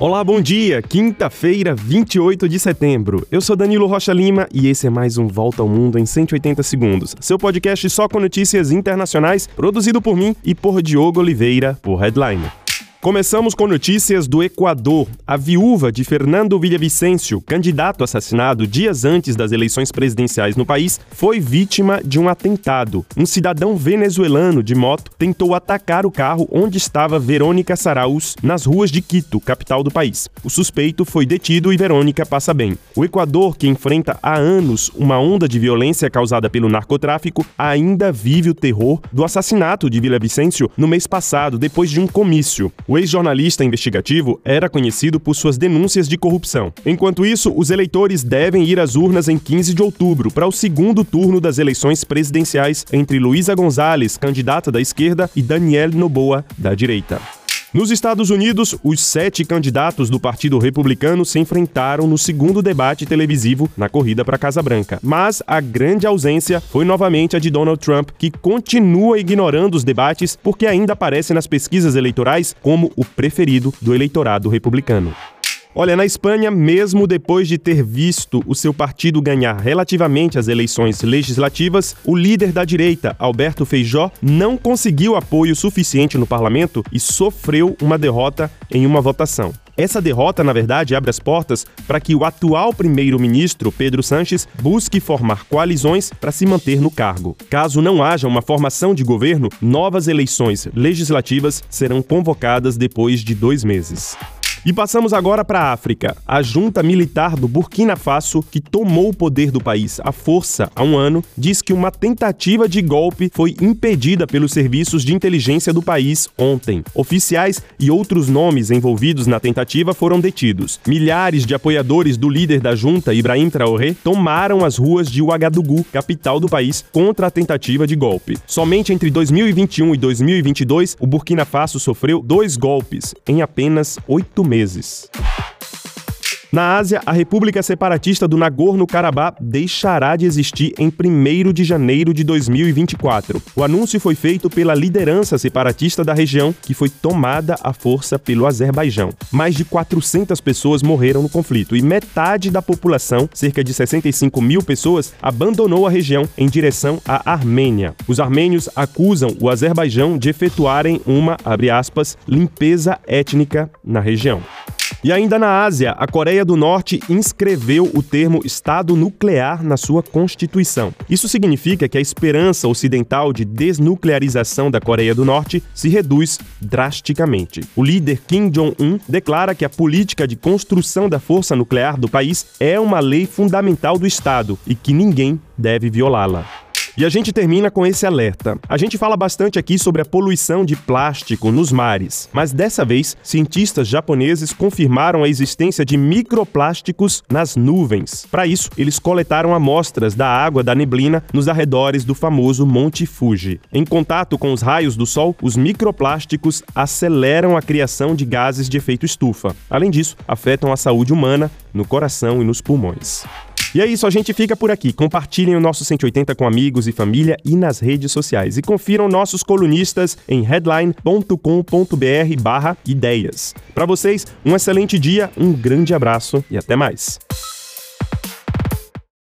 Olá, bom dia! Quinta-feira, 28 de setembro. Eu sou Danilo Rocha Lima e esse é mais um Volta ao Mundo em 180 segundos. Seu podcast só com notícias internacionais, produzido por mim e por Diogo Oliveira, por Headline. Começamos com notícias do Equador. A viúva de Fernando Villavicencio, candidato assassinado dias antes das eleições presidenciais no país, foi vítima de um atentado. Um cidadão venezuelano de moto tentou atacar o carro onde estava Verônica Saraus, nas ruas de Quito, capital do país. O suspeito foi detido e Verônica passa bem. O Equador, que enfrenta há anos uma onda de violência causada pelo narcotráfico, ainda vive o terror do assassinato de Villavicencio no mês passado, depois de um comício. O ex-jornalista investigativo era conhecido por suas denúncias de corrupção. Enquanto isso, os eleitores devem ir às urnas em 15 de outubro para o segundo turno das eleições presidenciais entre Luísa Gonzalez, candidata da esquerda, e Daniel Noboa, da direita. Nos Estados Unidos, os sete candidatos do Partido Republicano se enfrentaram no segundo debate televisivo na corrida para a Casa Branca. Mas a grande ausência foi novamente a de Donald Trump, que continua ignorando os debates porque ainda aparece nas pesquisas eleitorais como o preferido do eleitorado republicano. Olha, na Espanha, mesmo depois de ter visto o seu partido ganhar relativamente as eleições legislativas, o líder da direita, Alberto Feijó, não conseguiu apoio suficiente no parlamento e sofreu uma derrota em uma votação. Essa derrota, na verdade, abre as portas para que o atual primeiro-ministro, Pedro Sanches, busque formar coalizões para se manter no cargo. Caso não haja uma formação de governo, novas eleições legislativas serão convocadas depois de dois meses. E passamos agora para a África. A junta militar do Burkina Faso, que tomou o poder do país à força há um ano, diz que uma tentativa de golpe foi impedida pelos serviços de inteligência do país ontem. Oficiais e outros nomes envolvidos na tentativa foram detidos. Milhares de apoiadores do líder da junta, Ibrahim Traoré, tomaram as ruas de Ouagadougou, capital do país, contra a tentativa de golpe. Somente entre 2021 e 2022, o Burkina Faso sofreu dois golpes em apenas oito meses. Na Ásia, a República Separatista do Nagorno-Karabakh deixará de existir em 1 de janeiro de 2024. O anúncio foi feito pela liderança separatista da região, que foi tomada à força pelo Azerbaijão. Mais de 400 pessoas morreram no conflito e metade da população, cerca de 65 mil pessoas, abandonou a região em direção à Armênia. Os armênios acusam o Azerbaijão de efetuarem uma, aspas, limpeza étnica na região. E ainda na Ásia, a Coreia do Norte inscreveu o termo Estado nuclear na sua Constituição. Isso significa que a esperança ocidental de desnuclearização da Coreia do Norte se reduz drasticamente. O líder Kim Jong-un declara que a política de construção da força nuclear do país é uma lei fundamental do Estado e que ninguém deve violá-la. E a gente termina com esse alerta. A gente fala bastante aqui sobre a poluição de plástico nos mares, mas dessa vez, cientistas japoneses confirmaram a existência de microplásticos nas nuvens. Para isso, eles coletaram amostras da água da neblina nos arredores do famoso Monte Fuji. Em contato com os raios do Sol, os microplásticos aceleram a criação de gases de efeito estufa. Além disso, afetam a saúde humana, no coração e nos pulmões. E é isso, a gente fica por aqui. Compartilhem o nosso 180 com amigos e família e nas redes sociais. E confiram nossos colunistas em headline.com.br/ideias. Para vocês, um excelente dia, um grande abraço e até mais.